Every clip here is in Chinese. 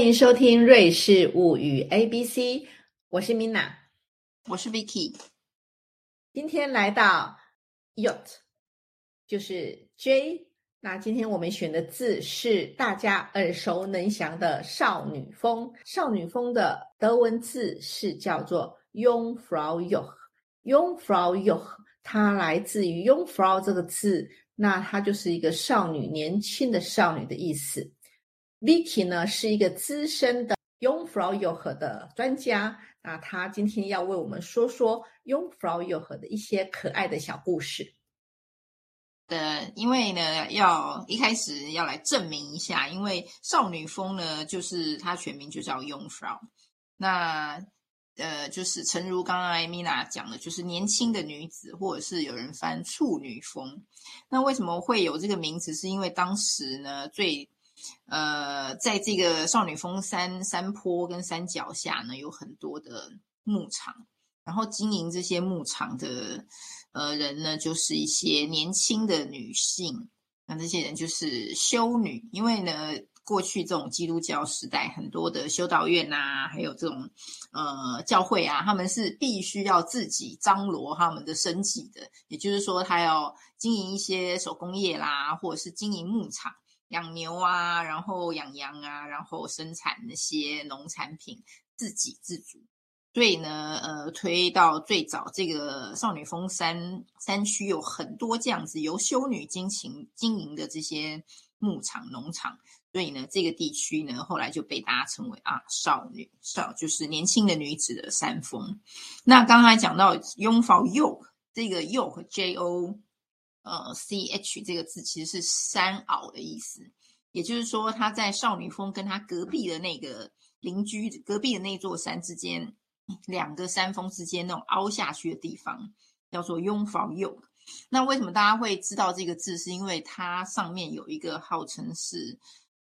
欢迎收听《瑞士物语 A B C》，我是 Mina，我是 Vicky。今天来到 Yacht，就是 J。那今天我们选的字是大家耳熟能详的少女风。少女风的德文字是叫做 Jungfrau Joch。Jungfrau Joch，它来自于 Jungfrau 这个字，那它就是一个少女、年轻的少女的意思。Vicky 呢是一个资深的 y o u n g f r a u y o h 的专家，那他今天要为我们说说 y o u n g f r a u y o h 的一些可爱的小故事。的，因为呢，要一开始要来证明一下，因为少女风呢，就是它全名就叫 Jungfrau。那呃，就是诚如刚刚艾米娜讲的，就是年轻的女子，或者是有人翻处女风。那为什么会有这个名字？是因为当时呢，最呃，在这个少女峰山山坡跟山脚下呢，有很多的牧场，然后经营这些牧场的呃人呢，就是一些年轻的女性，那这些人就是修女，因为呢，过去这种基督教时代，很多的修道院呐，还有这种呃教会啊，他们是必须要自己张罗他们的生计的，也就是说，他要经营一些手工业啦，或者是经营牧场。养牛啊，然后养羊啊，然后生产那些农产品，自给自足。所以呢，呃，推到最早，这个少女峰山山区有很多这样子由修女经营经营的这些牧场、农场。所以呢，这个地区呢，后来就被大家称为啊，少女少，就是年轻的女子的山峰。那刚才讲到拥抱 yoke，这个 yoke J O。呃，C H 这个字其实是山坳的意思，也就是说，他在少女峰跟他隔壁的那个邻居隔壁的那座山之间，两个山峰之间那种凹下去的地方，叫做拥房右。那为什么大家会知道这个字？是因为它上面有一个号称是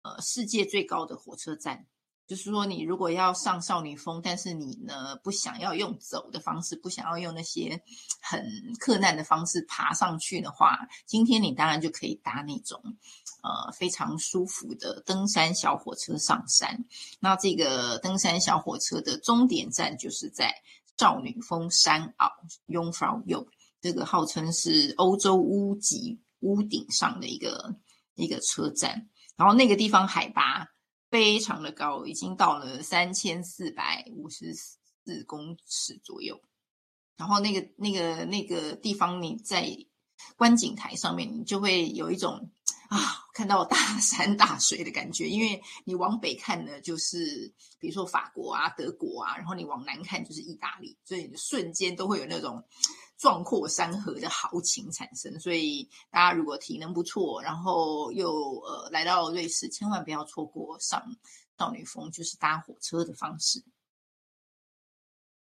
呃世界最高的火车站。就是说，你如果要上少女峰，但是你呢不想要用走的方式，不想要用那些很困难的方式爬上去的话，今天你当然就可以搭那种呃非常舒服的登山小火车上山。那这个登山小火车的终点站就是在少女峰山坳 （Jungfrau j o 这个号称是欧洲屋脊屋顶上的一个一个车站，然后那个地方海拔。非常的高，已经到了三千四百五十四公尺左右。然后那个那个那个地方，你在观景台上面，你就会有一种啊，看到大 山大水的感觉。因为你往北看呢，就是比如说法国啊、德国啊，然后你往南看就是意大利，所以你瞬间都会有那种。壮阔山河的豪情产生，所以大家如果体能不错，然后又呃来到瑞士，千万不要错过上少女峰，就是搭火车的方式。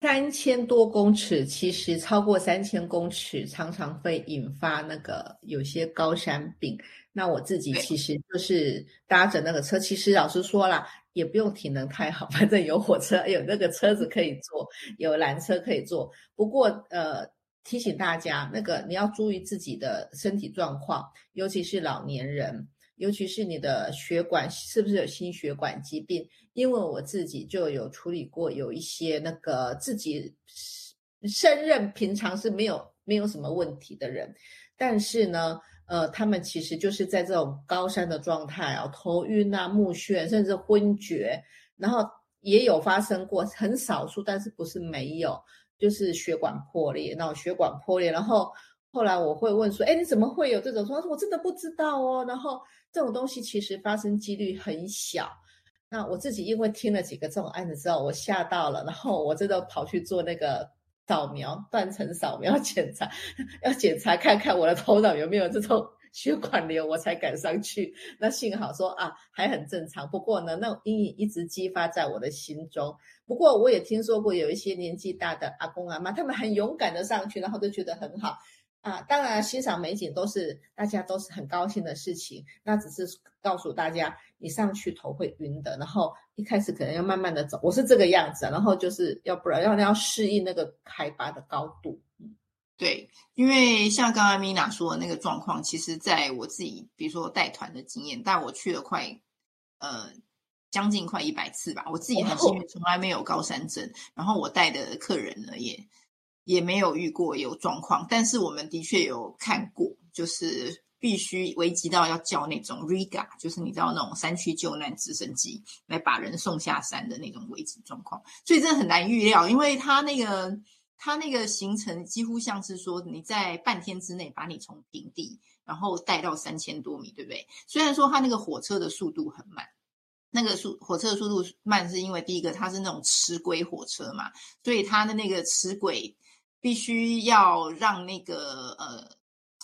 三千多公尺，其实超过三千公尺，常常会引发那个有些高山病。那我自己其实就是搭着那个车，其实老实说啦，也不用体能太好，反正有火车，有那个车子可以坐，有缆车可以坐。不过呃。提醒大家，那个你要注意自己的身体状况，尤其是老年人，尤其是你的血管是不是有心血管疾病？因为我自己就有处理过，有一些那个自己胜任平常是没有没有什么问题的人，但是呢，呃，他们其实就是在这种高山的状态啊，头晕啊、目眩，甚至昏厥，然后也有发生过，很少数，但是不是没有。就是血管破裂，脑血管破裂，然后后来我会问说，哎，你怎么会有这种？说我真的不知道哦。然后这种东西其实发生几率很小。那我自己因为听了几个这种案子之后，我吓到了，然后我真的跑去做那个扫描断层扫描 检查，要检查看看我的头脑有没有这种。血管瘤，我才敢上去。那幸好说啊，还很正常。不过呢，那阴影一直激发在我的心中。不过我也听说过有一些年纪大的阿公阿妈，他们很勇敢的上去，然后都觉得很好啊。当然，欣赏美景都是大家都是很高兴的事情。那只是告诉大家，你上去头会晕的。然后一开始可能要慢慢的走，我是这个样子。然后就是要不然要要适应那个海拔的高度。嗯对，因为像刚刚米娜说的那个状况，其实在我自己，比如说带团的经验，但我去了快呃将近快一百次吧。我自己很幸运，从来没有高山症，然后我带的客人呢也也没有遇过有状况，但是我们的确有看过，就是必须危急到要叫那种 Riga，就是你知道那种山区救难直升机来把人送下山的那种危急状况，所以真的很难预料，因为他那个。它那个行程几乎像是说，你在半天之内把你从平地，然后带到三千多米，对不对？虽然说它那个火车的速度很慢，那个速火车的速度慢是因为第一个它是那种齿轨火车嘛，所以它的那个齿轨必须要让那个呃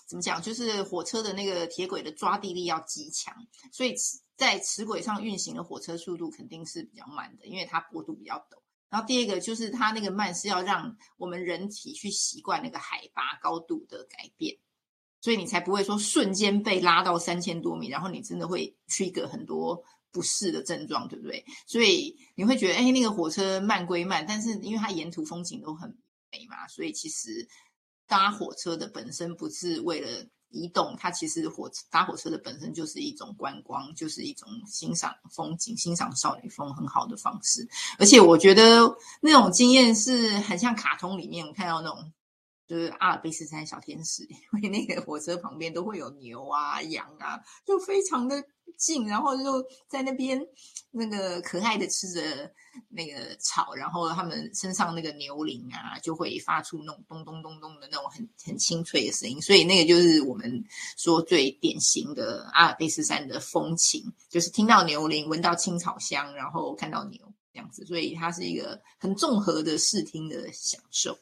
怎么讲，就是火车的那个铁轨的抓地力要极强，所以在齿轨上运行的火车速度肯定是比较慢的，因为它坡度比较陡。然后第二个就是它那个慢是要让我们人体去习惯那个海拔高度的改变，所以你才不会说瞬间被拉到三千多米，然后你真的会 trigger 很多不适的症状，对不对？所以你会觉得，哎，那个火车慢归慢，但是因为它沿途风景都很美嘛，所以其实搭火车的本身不是为了。移动，它其实火车搭火车的本身就是一种观光，就是一种欣赏风景、欣赏少女风很好的方式。而且我觉得那种经验是很像卡通里面看到那种，就是阿尔卑斯山小天使，因为那个火车旁边都会有牛啊、羊啊，就非常的近，然后就在那边那个可爱的吃着。那个草，然后他们身上那个牛铃啊，就会发出那种咚咚咚咚的那种很很清脆的声音，所以那个就是我们说最典型的阿尔卑斯山的风情，就是听到牛铃，闻到青草香，然后看到牛这样子，所以它是一个很综合的视听的享受。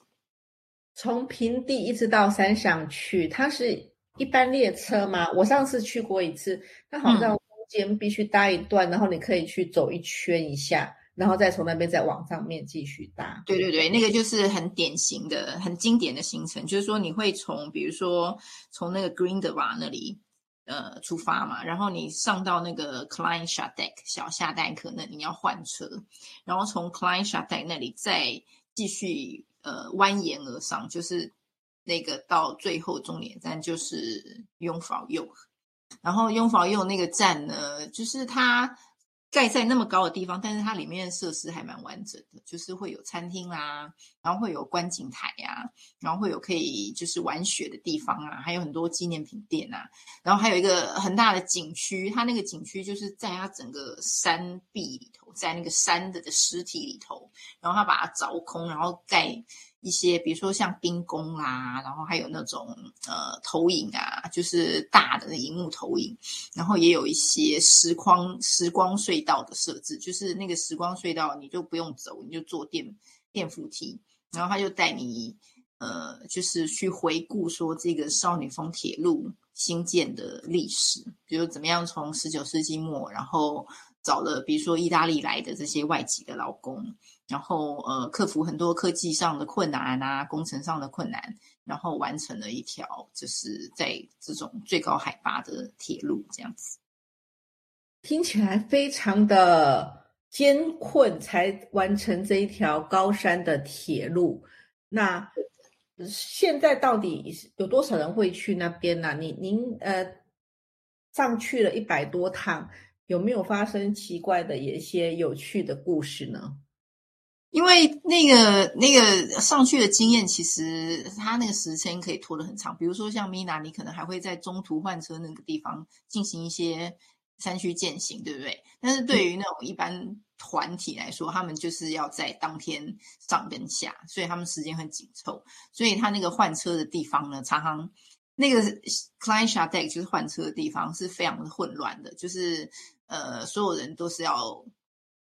从平地一直到山上去，它是一般列车吗？我上次去过一次，它好像中间必须搭一段，然后你可以去走一圈一下。然后再从那边再往上面继续搭。对对对，那个就是很典型的、很经典的行程，就是说你会从，比如说从那个 Green d e v a 那里呃出发嘛，然后你上到那个 Klein s h a d e c k 小下代克那里你要换车，然后从 Klein s h a d e c k 那里再继续呃蜿蜒而上，就是那个到最后终点站就是雍法右，然后雍法右那个站呢，就是它。盖在那么高的地方，但是它里面的设施还蛮完整的，就是会有餐厅啦，然后会有观景台呀，然后会有可以就是玩雪的地方啊，还有很多纪念品店啊，然后还有一个很大的景区，它那个景区就是在它整个山壁里头，在那个山的的尸体里头，然后它把它凿空，然后盖。一些，比如说像冰宫啦，然后还有那种呃投影啊，就是大的荧幕投影，然后也有一些时光时光隧道的设置，就是那个时光隧道你就不用走，你就坐电电扶梯，然后他就带你呃，就是去回顾说这个少女峰铁路新建的历史，比如怎么样从十九世纪末，然后找了比如说意大利来的这些外籍的劳工。然后，呃，克服很多科技上的困难啊，工程上的困难，然后完成了一条就是在这种最高海拔的铁路，这样子。听起来非常的艰困，才完成这一条高山的铁路。那现在到底有多少人会去那边呢？你您呃上去了一百多趟，有没有发生奇怪的、一些有趣的故事呢？因为那个那个上去的经验，其实它那个时间可以拖得很长。比如说像米娜，你可能还会在中途换车那个地方进行一些山区践行，对不对？但是对于那种一般团体来说，他们就是要在当天上跟下，所以他们时间很紧凑。所以他那个换车的地方呢，常常那个 Klein Shadek 就是换车的地方是非常的混乱的，就是呃，所有人都是要。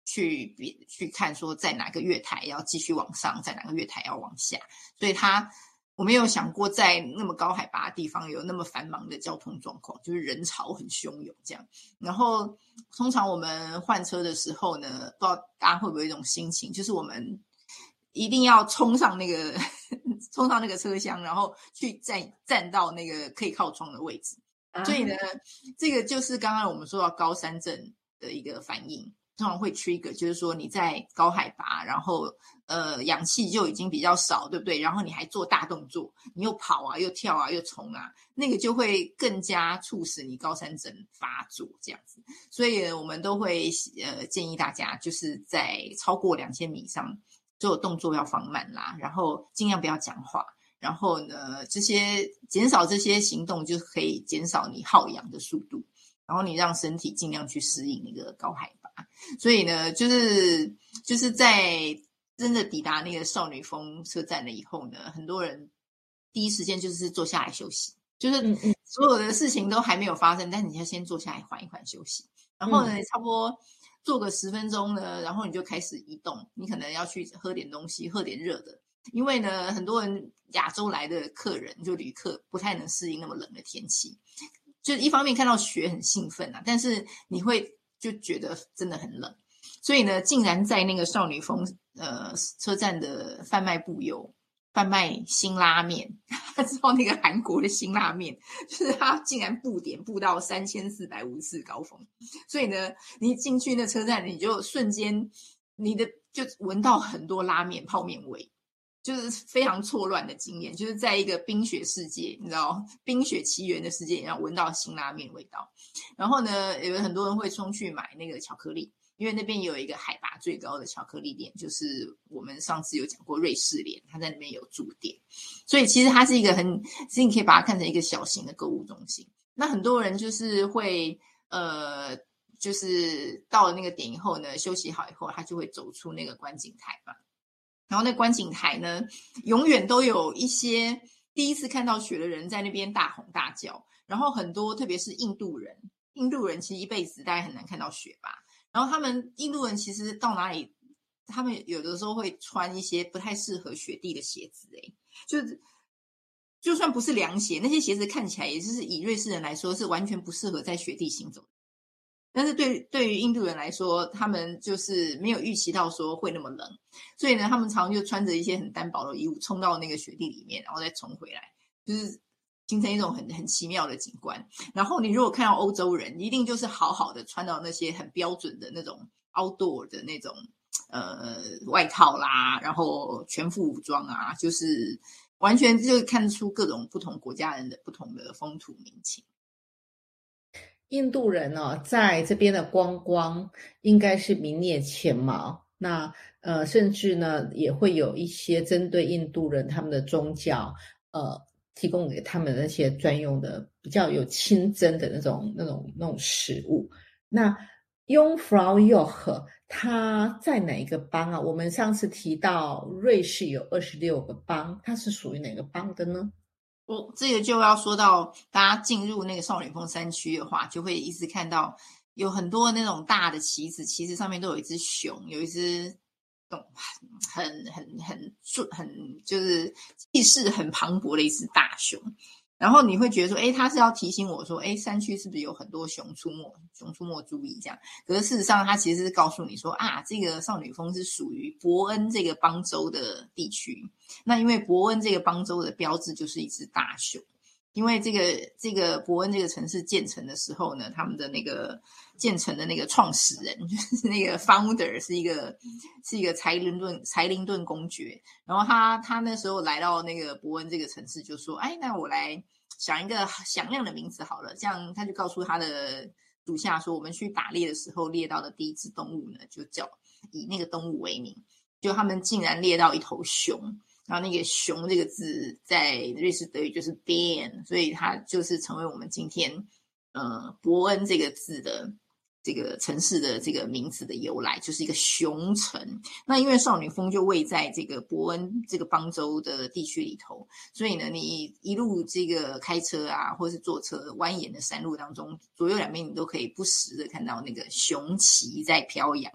去比去看说在哪个月台要继续往上，在哪个月台要往下，所以他我没有想过在那么高海拔的地方有那么繁忙的交通状况，就是人潮很汹涌这样。然后通常我们换车的时候呢，不知道大家会不会有一种心情，就是我们一定要冲上那个 冲上那个车厢，然后去站站到那个可以靠窗的位置。所以呢，这个就是刚刚我们说到高山症的一个反应。通常会 trigger，就是说你在高海拔，然后呃氧气就已经比较少，对不对？然后你还做大动作，你又跑啊，又跳啊，又冲啊，那个就会更加促使你高山症发作这样子。所以我们都会呃建议大家，就是在超过两千米以上，做动作要放慢啦，然后尽量不要讲话，然后呢这些减少这些行动，就可以减少你耗氧的速度，然后你让身体尽量去适应那个高海。所以呢，就是就是在真的抵达那个少女峰车站了以后呢，很多人第一时间就是坐下来休息，就是所有的事情都还没有发生，但你要先坐下来缓一缓休息。然后呢，差不多坐个十分钟呢，然后你就开始移动，你可能要去喝点东西，喝点热的，因为呢，很多人亚洲来的客人就旅客不太能适应那么冷的天气，就一方面看到雪很兴奋啊，但是你会。就觉得真的很冷，所以呢，竟然在那个少女峰呃车站的贩卖部有贩卖辛拉面，他知道那个韩国的辛拉面，就是他竟然布点布到三千四百五十四高峰，所以呢，你进去那车站，你就瞬间你的就闻到很多拉面泡面味。就是非常错乱的经验，就是在一个冰雪世界，你知道 冰雪奇缘的世界，然后闻到辛拉面味道。然后呢，有很多人会冲去买那个巧克力，因为那边有一个海拔最高的巧克力店，就是我们上次有讲过瑞士莲，它在那边有驻店。所以其实它是一个很，其实你可以把它看成一个小型的购物中心。那很多人就是会，呃，就是到了那个点以后呢，休息好以后，他就会走出那个观景台嘛。然后那观景台呢，永远都有一些第一次看到雪的人在那边大吼大叫。然后很多，特别是印度人，印度人其实一辈子大概很难看到雪吧。然后他们印度人其实到哪里，他们有的时候会穿一些不太适合雪地的鞋子，诶就是就算不是凉鞋，那些鞋子看起来也就是以瑞士人来说是完全不适合在雪地行走。但是对对于印度人来说，他们就是没有预期到说会那么冷，所以呢，他们常常就穿着一些很单薄的衣物冲到那个雪地里面，然后再冲回来，就是形成一种很很奇妙的景观。然后你如果看到欧洲人，一定就是好好的穿到那些很标准的那种 outdoor 的那种呃外套啦，然后全副武装啊，就是完全就看出各种不同国家人的不同的风土民情。印度人呢，在这边的观光应该是名列前茅。那呃，甚至呢，也会有一些针对印度人他们的宗教，呃，提供给他们那些专用的、比较有清真的那种、那种、那种食物。那 Jungfrau Joch 它在哪一个邦啊？我们上次提到瑞士有二十六个邦，它是属于哪个邦的呢？我这个就要说到，大家进入那个少女峰山区的话，就会一直看到有很多那种大的旗子，旗子上面都有一只熊，有一只很很很很很就是气势很磅礴的一只大熊。然后你会觉得说，哎，他是要提醒我说，哎，山区是不是有很多熊出没？熊出没，注意这样。可是事实上，他其实是告诉你说，啊，这个少女峰是属于伯恩这个邦州的地区。那因为伯恩这个邦州的标志就是一只大熊。因为这个这个伯恩这个城市建成的时候呢，他们的那个建成的那个创始人 就是那个 founder 是一个是一个柴林顿柴林顿公爵，然后他他那时候来到那个伯恩这个城市，就说：“哎，那我来想一个响亮的名字好了。”这样他就告诉他的属下说：“我们去打猎的时候猎到的第一只动物呢，就叫以那个动物为名。”就他们竟然猎到一头熊。然后那个“熊”这个字在瑞士德语就是 b e a n 所以它就是成为我们今天呃伯恩这个字的这个城市的这个名字的由来，就是一个熊城。那因为少女峰就位在这个伯恩这个邦州的地区里头，所以呢，你一路这个开车啊，或是坐车蜿蜒的山路当中，左右两边你都可以不时的看到那个熊旗在飘扬。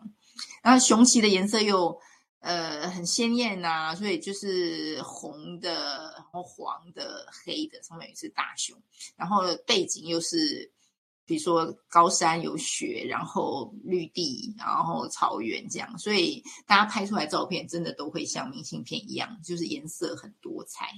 然后熊旗的颜色又。呃，很鲜艳呐，所以就是红的，然后黄的、黑的，上面有一只大熊，然后背景又是，比如说高山有雪，然后绿地，然后草原这样，所以大家拍出来照片真的都会像明信片一样，就是颜色很多彩。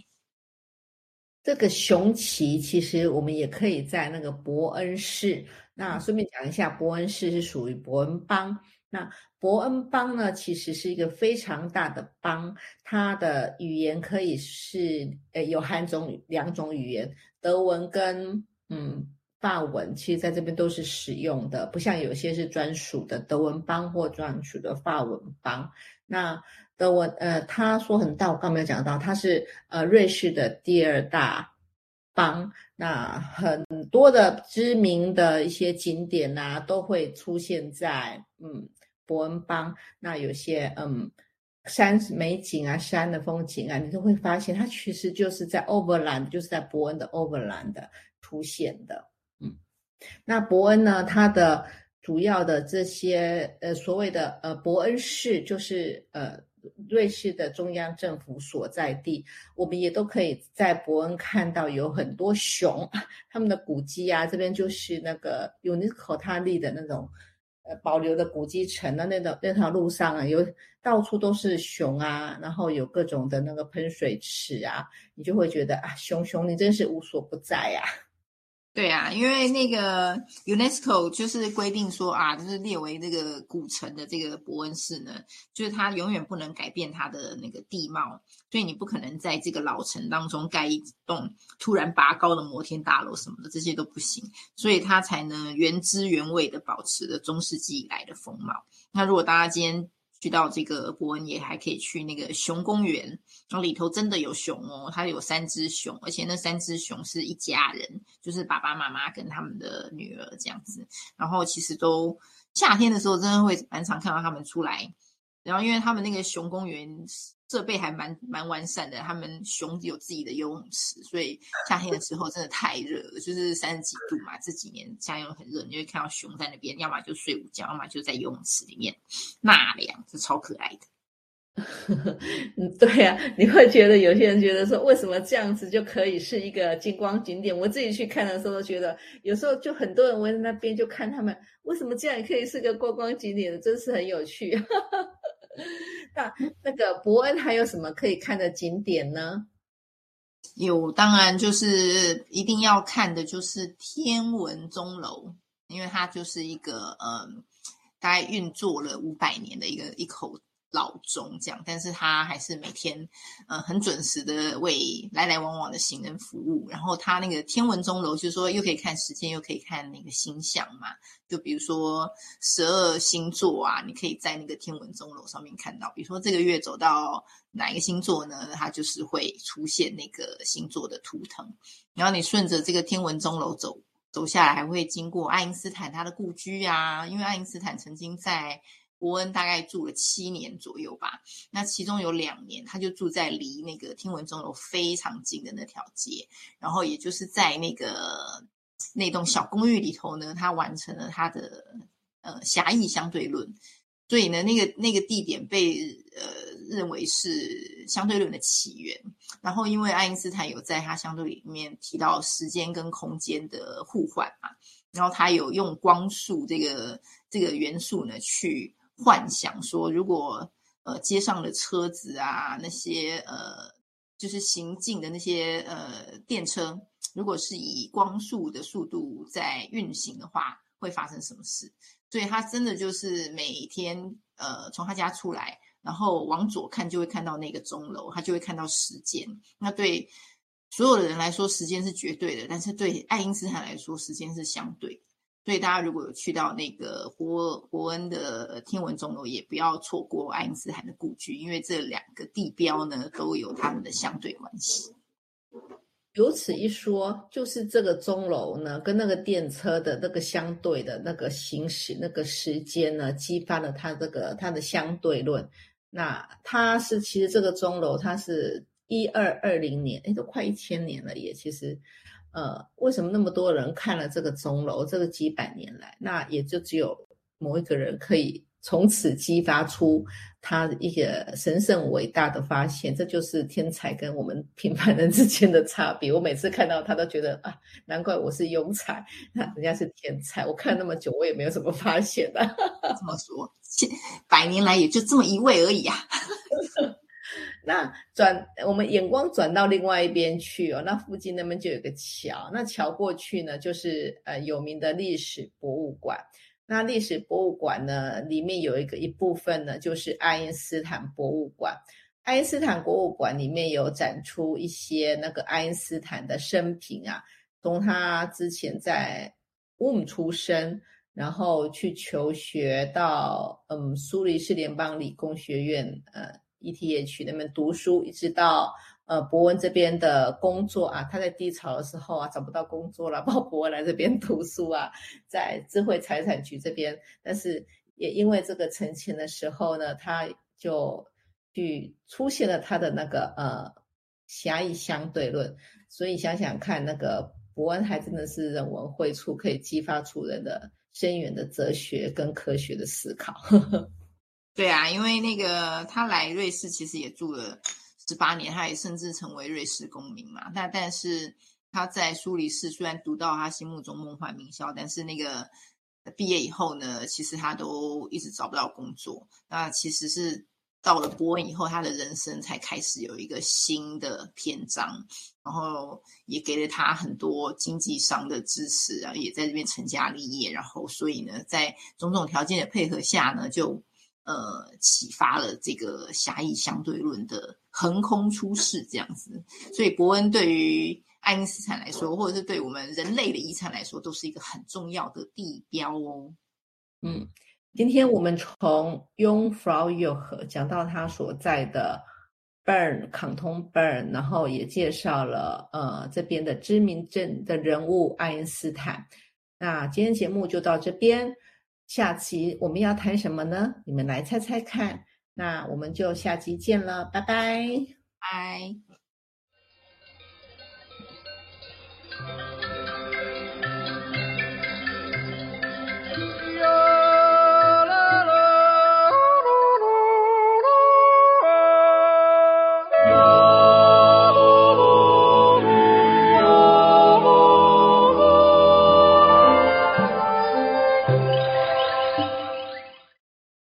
这个熊旗其实我们也可以在那个伯恩市，那顺便讲一下，伯恩市是属于伯恩邦。那伯恩邦呢，其实是一个非常大的邦，它的语言可以是呃有含种两种语言，德文跟嗯法文，其实在这边都是使用的，不像有些是专属的德文邦或专属的法文邦。那德文呃，他说很大，我刚没有讲到，它是呃瑞士的第二大。邦，那很多的知名的一些景点呐，都会出现在嗯伯恩邦。那有些嗯山美景啊，山的风景啊，你都会发现它其实就是在 Overland，就是在伯恩的 Overland 出现的。嗯，那伯恩呢，它的主要的这些呃所谓的呃伯恩市，就是呃。瑞士的中央政府所在地，我们也都可以在伯恩看到有很多熊，他们的古迹啊，这边就是那个 UNESCO 它立的那种呃保留的古迹城的那条那条路上啊，有到处都是熊啊，然后有各种的那个喷水池啊，你就会觉得啊，熊熊你真是无所不在呀。对啊，因为那个 UNESCO 就是规定说啊，就是列为这个古城的这个伯恩市呢，就是它永远不能改变它的那个地貌，所以你不可能在这个老城当中盖一栋突然拔高的摩天大楼什么的，这些都不行，所以它才能原汁原味的保持着中世纪以来的风貌。那如果大家今天，去到这个伯恩也还可以去那个熊公园，然后里头真的有熊哦，它有三只熊，而且那三只熊是一家人，就是爸爸妈妈跟他们的女儿这样子。然后其实都夏天的时候，真的会蛮常看到他们出来。然后因为他们那个熊公园。设备还蛮蛮完善的，他们熊有自己的游泳池，所以夏天的时候真的太热了，就是三十几度嘛。这几年夏天很热，你会看到熊在那边，要么就睡午觉，要么就在游泳池里面纳凉，是超可爱的。嗯，对呀，你会觉得有些人觉得说，为什么这样子就可以是一个金光景点？我自己去看的时候都觉得，有时候就很多人围在那边就看他们，为什么这样也可以是个观光景点？真是很有趣。那那个伯恩还有什么可以看的景点呢？有，当然就是一定要看的，就是天文钟楼，因为它就是一个嗯，大概运作了五百年的一个一口。老钟这样，但是他还是每天，呃，很准时的为来来往往的行人服务。然后他那个天文钟楼，就是说又可以看时间，又可以看那个星象嘛。就比如说十二星座啊，你可以在那个天文钟楼上面看到。比如说这个月走到哪一个星座呢？它就是会出现那个星座的图腾。然后你顺着这个天文钟楼走走下来，还会经过爱因斯坦他的故居啊，因为爱因斯坦曾经在。伯恩大概住了七年左右吧，那其中有两年他就住在离那个天文钟楼非常近的那条街，然后也就是在那个那栋小公寓里头呢，他完成了他的呃狭义相对论，所以呢，那个那个地点被呃认为是相对论的起源。然后因为爱因斯坦有在他相对里面提到时间跟空间的互换嘛，然后他有用光速这个这个元素呢去。幻想说，如果呃街上的车子啊，那些呃就是行进的那些呃电车，如果是以光速的速度在运行的话，会发生什么事？所以他真的就是每天呃从他家出来，然后往左看就会看到那个钟楼，他就会看到时间。那对所有的人来说，时间是绝对的，但是对爱因斯坦来说，时间是相对。所以大家如果有去到那个伯伯恩的天文钟楼，也不要错过爱因斯坦的故居，因为这两个地标呢都有他们的相对关系。由此一说，就是这个钟楼呢跟那个电车的那个相对的那个行驶那个时间呢，激发了它这个它的相对论。那它是其实这个钟楼它是一二二零年，哎，都快一千年了也其实。呃，为什么那么多人看了这个钟楼？这个几百年来，那也就只有某一个人可以从此激发出他一个神圣伟大的发现。这就是天才跟我们平凡人之间的差别。我每次看到他都觉得啊，难怪我是庸才，那人家是天才。我看那么久，我也没有什么发现的。这么说，千百年来也就这么一位而已啊。那转我们眼光转到另外一边去哦，那附近那边就有个桥，那桥过去呢，就是呃有名的历史博物馆。那历史博物馆呢，里面有一个一部分呢，就是爱因斯坦博物馆。爱因斯坦博物馆里面有展出一些那个爱因斯坦的生平啊，从他之前在乌姆出生，然后去求学到嗯苏黎世联邦理工学院呃 ETH 那边读书，一直到呃伯恩这边的工作啊，他在低潮的时候啊找不到工作了，鲍伯恩来这边读书啊，在智慧财产局这边，但是也因为这个成钱的时候呢，他就。去出现了他的那个呃狭义相对论，所以想想看，那个伯恩还真的是人文荟处，可以激发出人的深远的哲学跟科学的思考。呵 呵对啊，因为那个他来瑞士其实也住了十八年，他也甚至成为瑞士公民嘛。那但是他在苏黎世虽然读到他心目中梦幻名校，但是那个毕业以后呢，其实他都一直找不到工作。那其实是。到了波恩以后，他的人生才开始有一个新的篇章，然后也给了他很多经济上的支持啊，也在这边成家立业，然后所以呢，在种种条件的配合下呢，就呃启发了这个狭义相对论的横空出世这样子。所以伯恩对于爱因斯坦来说，或者是对我们人类的遗产来说，都是一个很重要的地标哦。嗯。今天我们从 Jungfrau Joch 讲到他所在的 Bern 康通 Bern，然后也介绍了呃这边的知名镇的人物爱因斯坦。那今天节目就到这边，下期我们要谈什么呢？你们来猜猜看。那我们就下期见了，拜拜，拜。